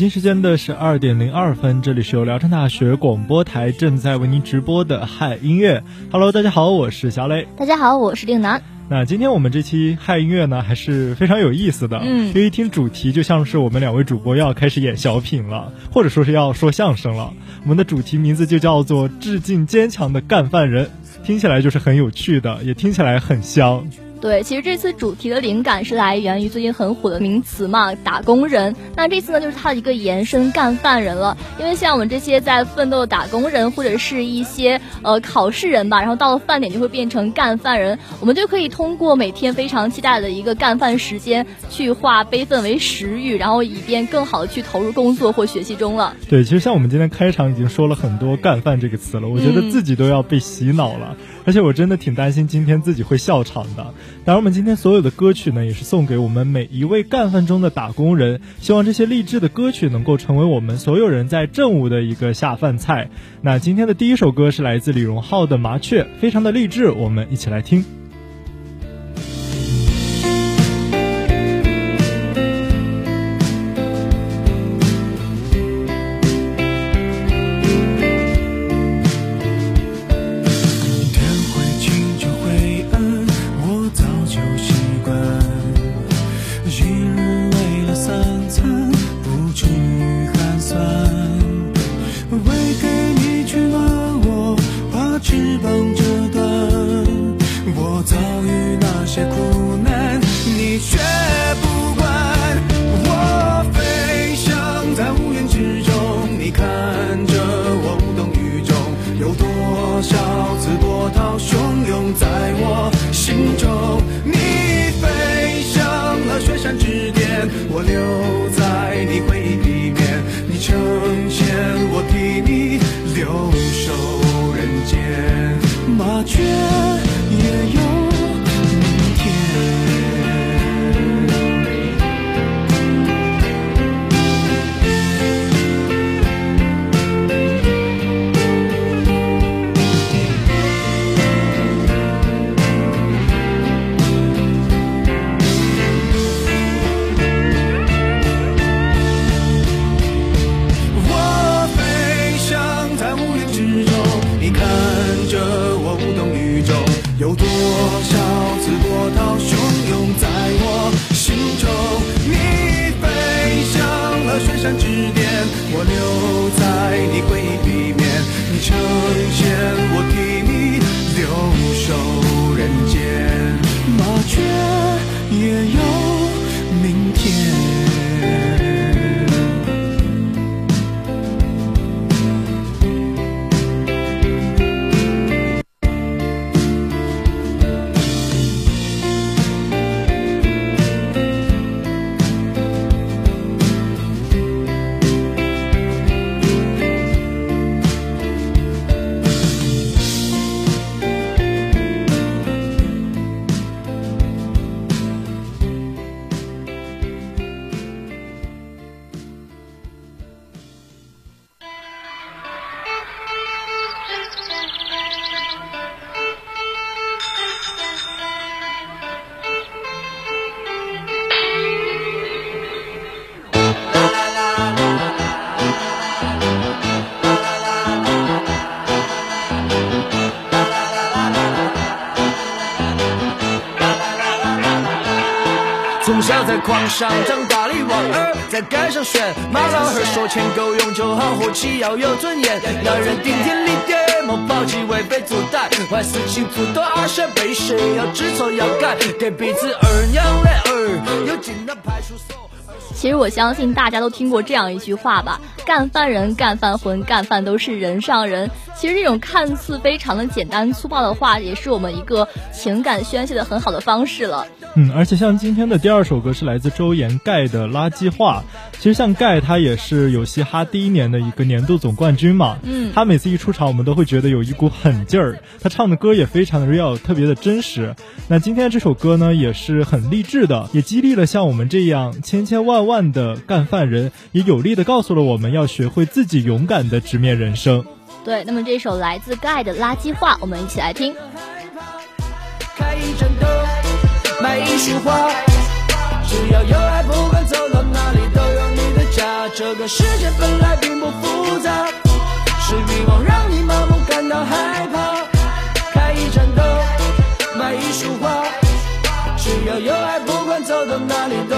京时间的十二点零二分，这里是由聊城大学广播台正在为您直播的嗨音乐。Hello，大家好，我是小磊。大家好，我是令南。那今天我们这期嗨音乐呢，还是非常有意思的。嗯，因为一听主题，就像是我们两位主播要开始演小品了，或者说是要说相声了。我们的主题名字就叫做“致敬坚强的干饭人”，听起来就是很有趣的，也听起来很香。对，其实这次主题的灵感是来源于最近很火的名词嘛，打工人。那这次呢，就是它的一个延伸，干饭人了。因为像我们这些在奋斗的打工人，或者是一些呃考试人吧，然后到了饭点就会变成干饭人。我们就可以通过每天非常期待的一个干饭时间，去化悲愤为食欲，然后以便更好的去投入工作或学习中了。对，其实像我们今天开场已经说了很多“干饭”这个词了，我觉得自己都要被洗脑了。而且我真的挺担心今天自己会笑场的。当然，我们今天所有的歌曲呢，也是送给我们每一位干饭中的打工人。希望这些励志的歌曲能够成为我们所有人在正午的一个下饭菜。那今天的第一首歌是来自李荣浩的《麻雀》，非常的励志，我们一起来听。Napoleón. 从小在矿上长大的娃儿，在街上选。马老汉说钱够用就好，活起要有尊严。男人顶天立地，莫抛弃为非作歹。坏事情做多，二选被谁要知错要改，给彼此二娘的儿，有进了派出所。其实我相信大家都听过这样一句话吧：干饭人、干饭魂、干饭都是人上人。其实这种看似非常的简单粗暴的话，也是我们一个情感宣泄的很好的方式了。嗯，而且像今天的第二首歌是来自周岩盖的《垃圾话》。其实像盖他也是有嘻哈第一年的一个年度总冠军嘛。嗯，他每次一出场，我们都会觉得有一股狠劲儿。他唱的歌也非常的 real，特别的真实。那今天这首歌呢，也是很励志的，也激励了像我们这样千千万万的干饭人，也有力的告诉了我们要学会自己勇敢的直面人生。对，那么这首来自盖的《垃圾话》，我们一起来听。开一盏灯，买一束花，只要有爱，不管走到哪里都有你的家。这个世界本来并不复杂，是欲望让你盲目感到害怕。开一盏灯，买一束花，只要有爱，不管走到哪里都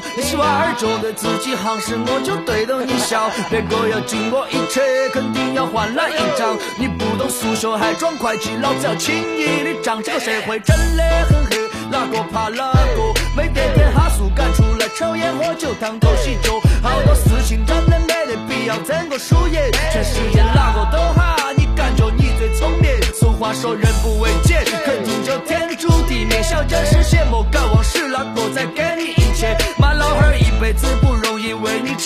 懂礼貌。你娃儿觉得自己行事，我就对着你笑。别个要敬我一切，肯定要还来一张。你不懂数学还装会计，老子要轻易的账。这个社会真的很黑，哪个怕哪个？没得点哈数赶出来抽烟喝酒当狗洗脚，好多事情真的没得必要争个输赢。全世界哪个都好，你感觉你最聪明。俗话说人不为贱，肯定就天注地灭。小件事先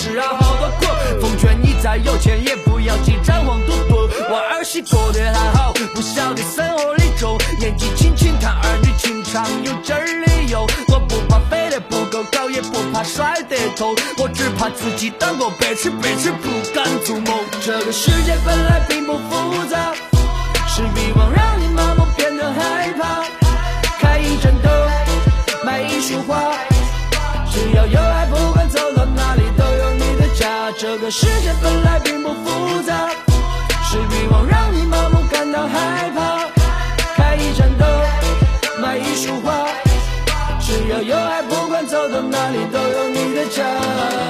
吃了好多苦。奉劝你再有钱也不要去沾黄赌毒。我儿媳过得还好，不晓得生活的重。年纪轻轻谈儿女情长，有劲儿的用。我不怕飞得不够高，也不怕摔得痛，我只怕自己当个白痴，白痴不敢做梦。这个世界本来并不复这世界本来并不复杂，是欲望让你麻木感到害怕，开一盏灯，买一束花，只要有爱，不管走到哪里都有你的家。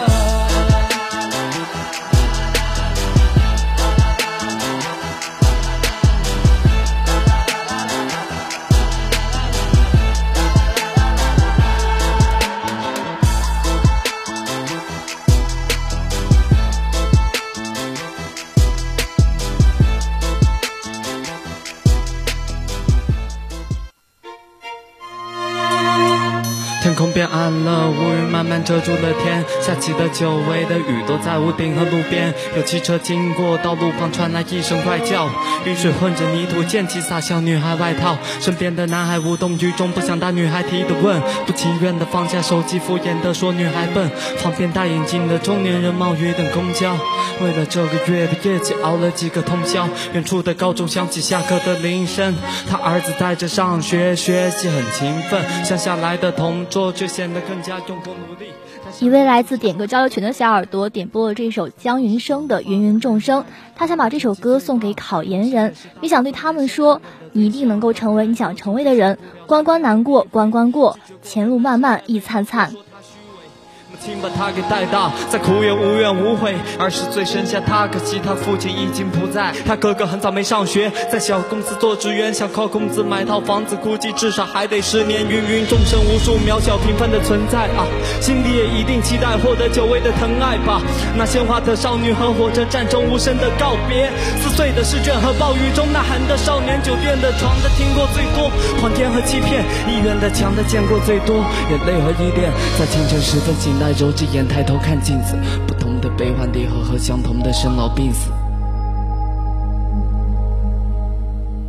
遮住了天，下起的久违的雨都在屋顶和路边。有汽车经过，道路旁传来一声怪叫，雨水混着泥土溅起洒向女孩外套。身边的男孩无动于衷，不想答女孩提的问，不情愿的放下手机，敷衍的说女孩笨。旁边戴眼镜的中年人冒雨等公交，为了这个月的业绩熬了几个通宵。远处的高中响起下课的铃声，他儿子在这上学，学习很勤奋，乡下来的同桌。却显得更加用功努力。一位来自点歌交流群的小耳朵点播了这首江云生的《芸芸众生》，他想把这首歌送给考研人，你想对他们说：你一定能够成为你想成为的人。关关难过关关过，前路漫漫亦灿灿。亲把他给带大，再苦也无怨无悔。二十岁生下他，可惜他父亲已经不在。他哥哥很早没上学，在小公司做职员，想靠工资买套房子，估计至少还得十年。芸芸众生，无数渺小平凡的存在啊，心里也一定期待获得久违的疼爱吧。那鲜花的少女和火车站中无声的告别，撕碎的试卷和暴雨中呐喊的少年，酒店的床的听过最多，谎言和欺骗，医院的墙的见过最多，眼泪和依恋，在清晨时分醒来。揉着眼抬头看镜子，不同的悲欢离合和相同的生老病死。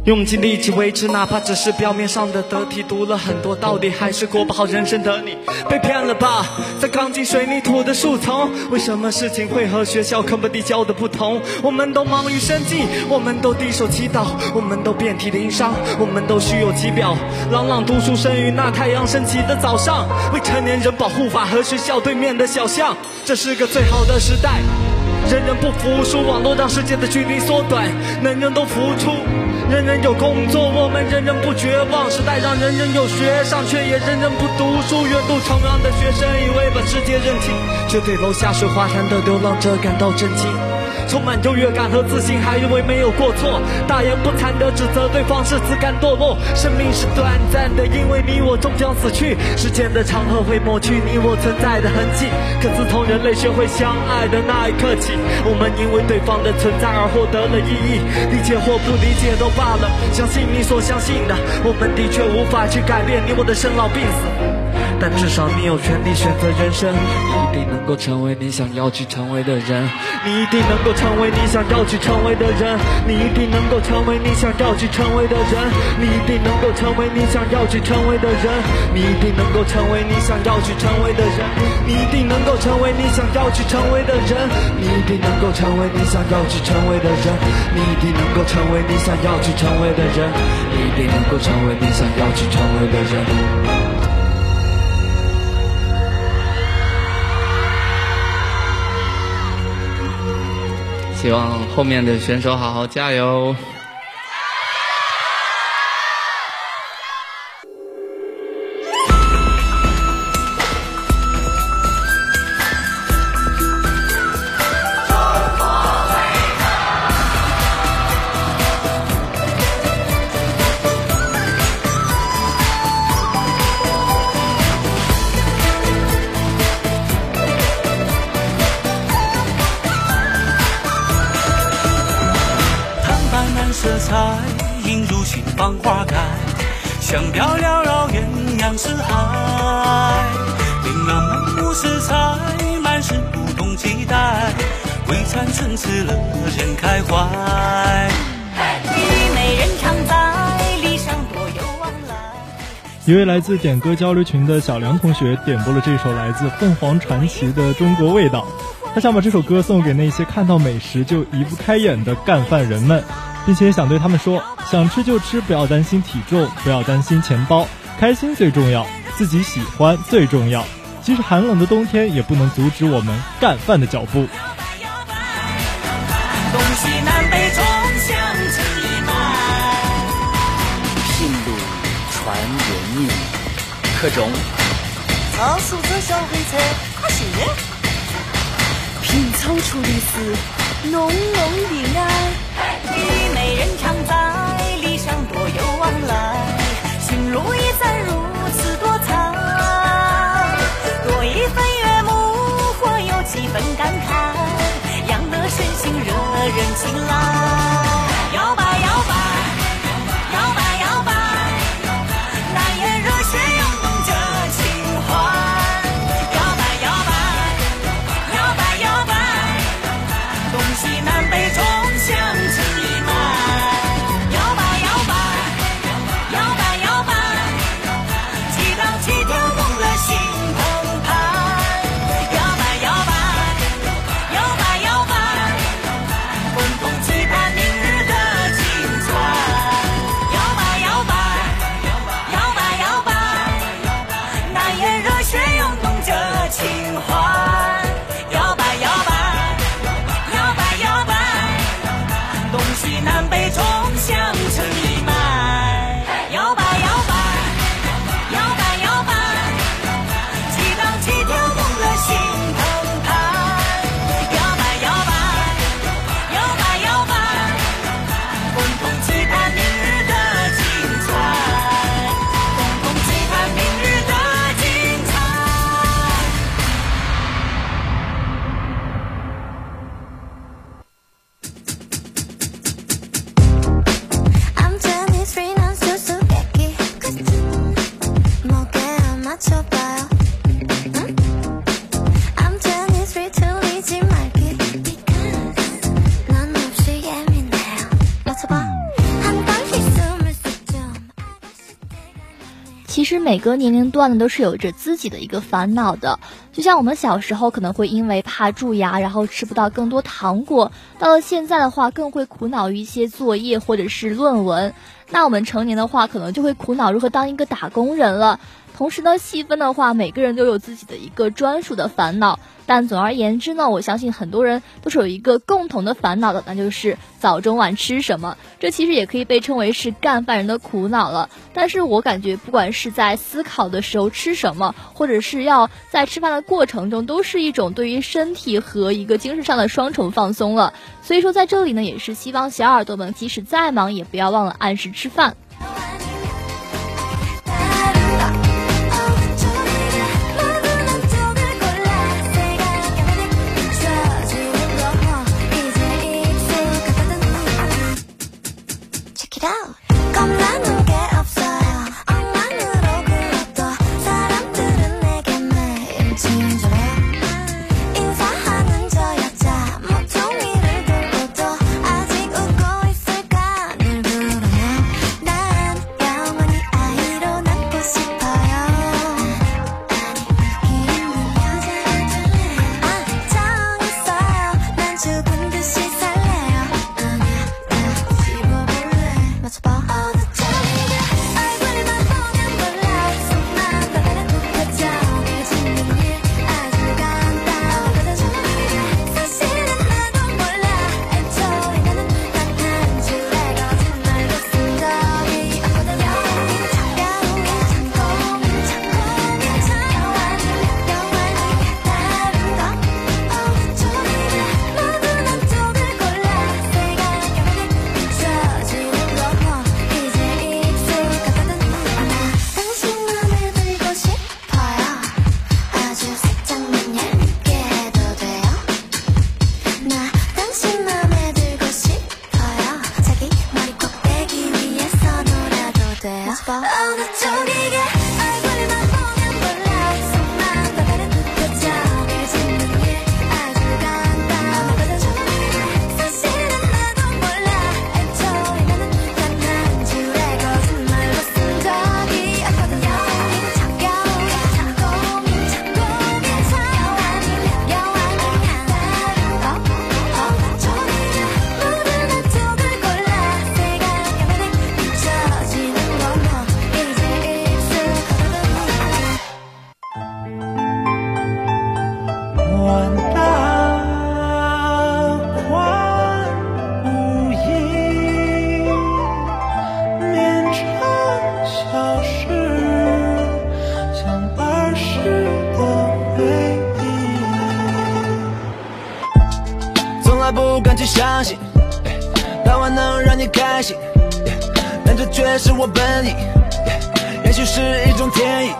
用尽力气维持，哪怕只是表面上的得体。读了很多道理，还是过不好人生的你，被骗了吧？在钢筋水泥土的树丛，为什么事情会和学校课本里教的不同？我们都忙于生计，我们都低手祈祷，我们都遍体鳞伤，我们都虚有其表，朗朗读书声于那太阳升起的早上。未成年人保护法和学校对面的小巷，这是个最好的时代。人人不服输，网络让世界的距离缩短，人人都付出。人人有工作，我们人人不绝望。时代让人人有学上，却也人人不读书。远渡重洋的学生以为把世界认清，却对楼下水花潭的流浪者感到震惊。充满优越感和自信，还以为没有过错。大言不惭地指责对方是自甘堕落。生命是短暂的，因为你我终将死去。时间的长河会抹去你我存在的痕迹。可自从人类学会相爱的那一刻起，我们因为对方的存在而获得了意义。理解或不理解都罢了，相信你所相信的。我们的确无法去改变你我的生老病死。但至少你有权利选择人生，你一定能够成为你想要去成为的人，你一定能够成为你想要去成为的人，你一定能够成为你想要去成为的人，你一定能够成为你想要去成为的人，你一定能够成为你想要去成为的人，你一定能够成为你想要去成为的人，你一定能够成为你想要去成为的人，你一定能够成为你想要去成为的人，你一定能够成为你想要去成为的人。希望后面的选手好好加油。色彩映入心房花开香飘缭绕鸳鸯四海琳琅满目色彩满是不同期待为传承此乐人开怀一位来自点歌交流群的小梁同学点播了这首来自凤凰传奇的中国味道他想把这首歌送给那些看到美食就移不开眼的干饭人们。并且想对他们说：想吃就吃，不要担心体重，不要担心钱包，开心最重要，自己喜欢最重要。即使寒冷的冬天，也不能阻止我们干饭的脚步。东西南北中。可中。超速车小火车可信。品草出的是浓浓的爱。虞美人常在，理想多有往来。心路一站如此多彩。多一份悦目，或有几分感慨，养得身心惹人青睐。每个年龄段呢都是有着自己的一个烦恼的。就像我们小时候可能会因为怕蛀牙，然后吃不到更多糖果；到了现在的话，更会苦恼于一些作业或者是论文。那我们成年的话，可能就会苦恼如何当一个打工人了。同时呢，细分的话，每个人都有自己的一个专属的烦恼。但总而言之呢，我相信很多人都是有一个共同的烦恼的，那就是早中晚吃什么。这其实也可以被称为是干饭人的苦恼了。但是我感觉，不管是在思考的时候吃什么，或者是要在吃饭的过程中，都是一种对于身体和一个精神上的双重放松了。所以说，在这里呢，也是希望小耳朵们即使再忙，也不要忘了按时吃饭。就相信，早晚能让你开心。但这却是我本意，也许是一种天意。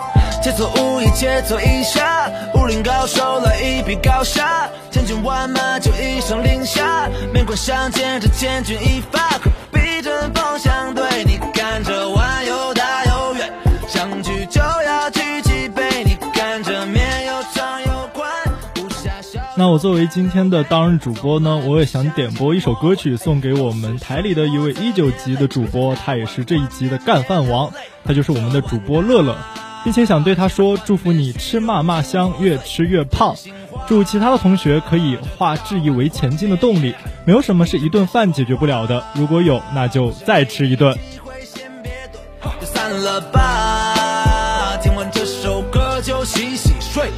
切磋武艺，切磋一下，武林高手来一比高下，千军万马就一声令下，面馆相见，这千钧一发，可比针锋相对，你看这碗又大又圆，相聚就要那我作为今天的当日主播呢，我也想点播一首歌曲送给我们台里的一位一九级的主播，他也是这一集的干饭王，他就是我们的主播乐乐，并且想对他说：祝福你吃嘛嘛香，越吃越胖。祝其他的同学可以化质疑为前进的动力。没有什么是一顿饭解决不了的，如果有，那就再吃一顿。散了吧，听完这首歌就洗洗睡。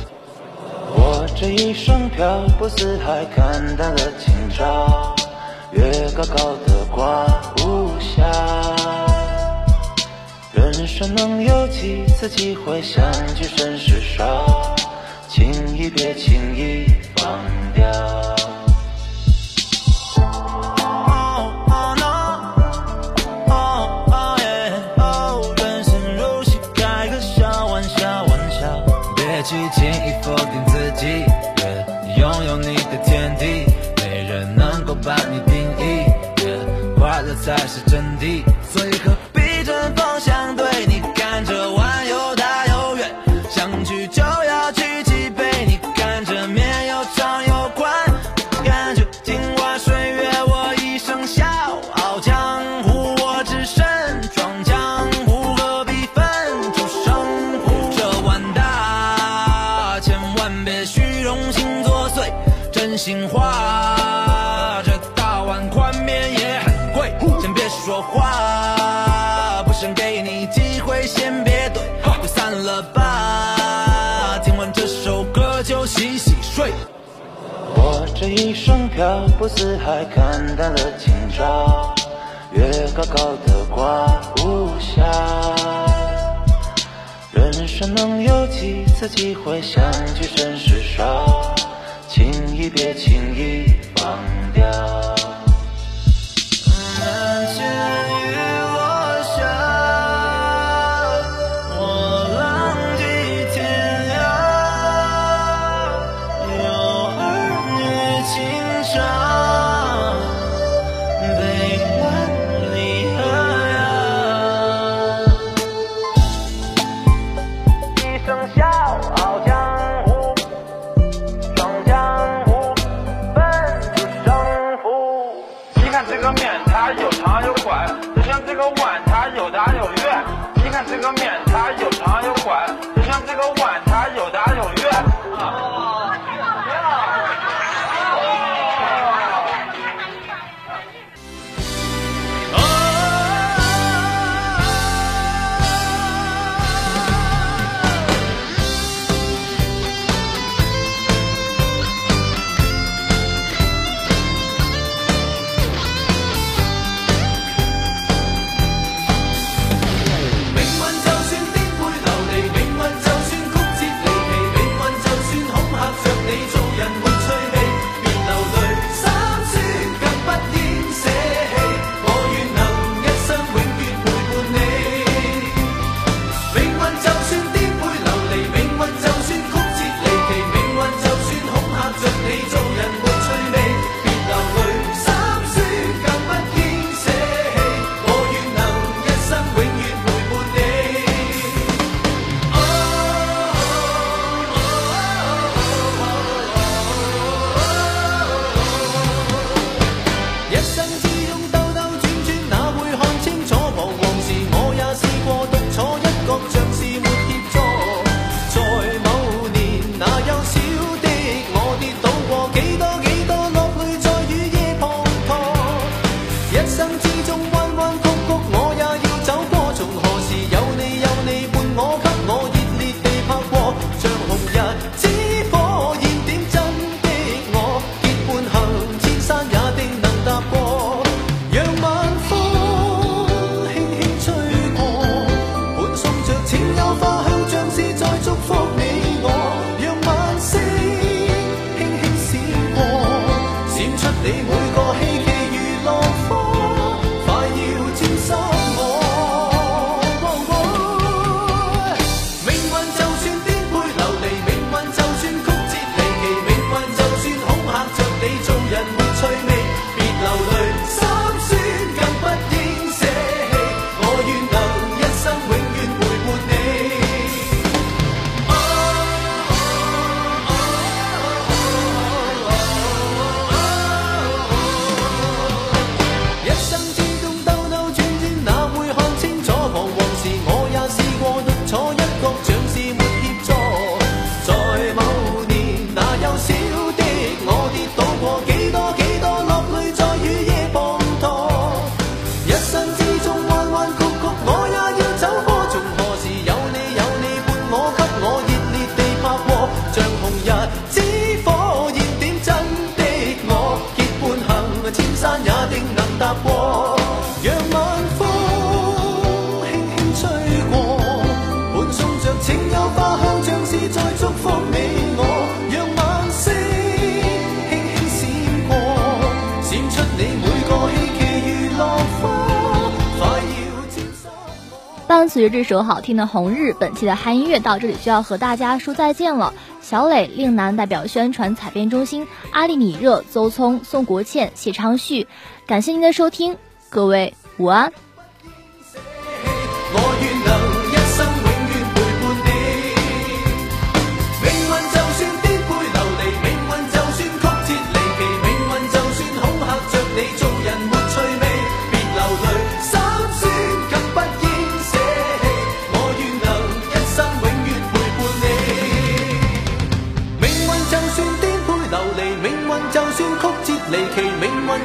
我这一生漂泊四海，看淡了今朝，月高高的挂无暇。人生能有几次机会相聚，甚是少，情谊别轻易放掉。去轻易否定自己，拥有你的天地，没人能够把你定义，快乐才是真谛，所以何必针锋相对？心话。这大碗宽面也很贵，先别说话，不想给你机会，先别怼，就散了吧。听完这首歌就洗洗睡。我这一生漂泊四海，看淡了今朝，月高高的挂无暇。人生能有几次机会，相聚甚是少。轻易别，轻易忘掉。这个碗它又大又圆你看这个面它又长又宽伴随着这首好听的《红日》，本期的嗨音乐到这里就要和大家说再见了。小磊、令南代表宣传采编中心，阿丽米热、邹聪、宋国倩、谢昌旭，感谢您的收听，各位午安。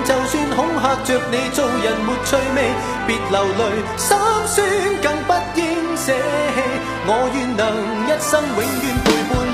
就算恐吓着你，做人没趣味，别流泪，心酸更不应舍弃。我愿能一生永远陪伴。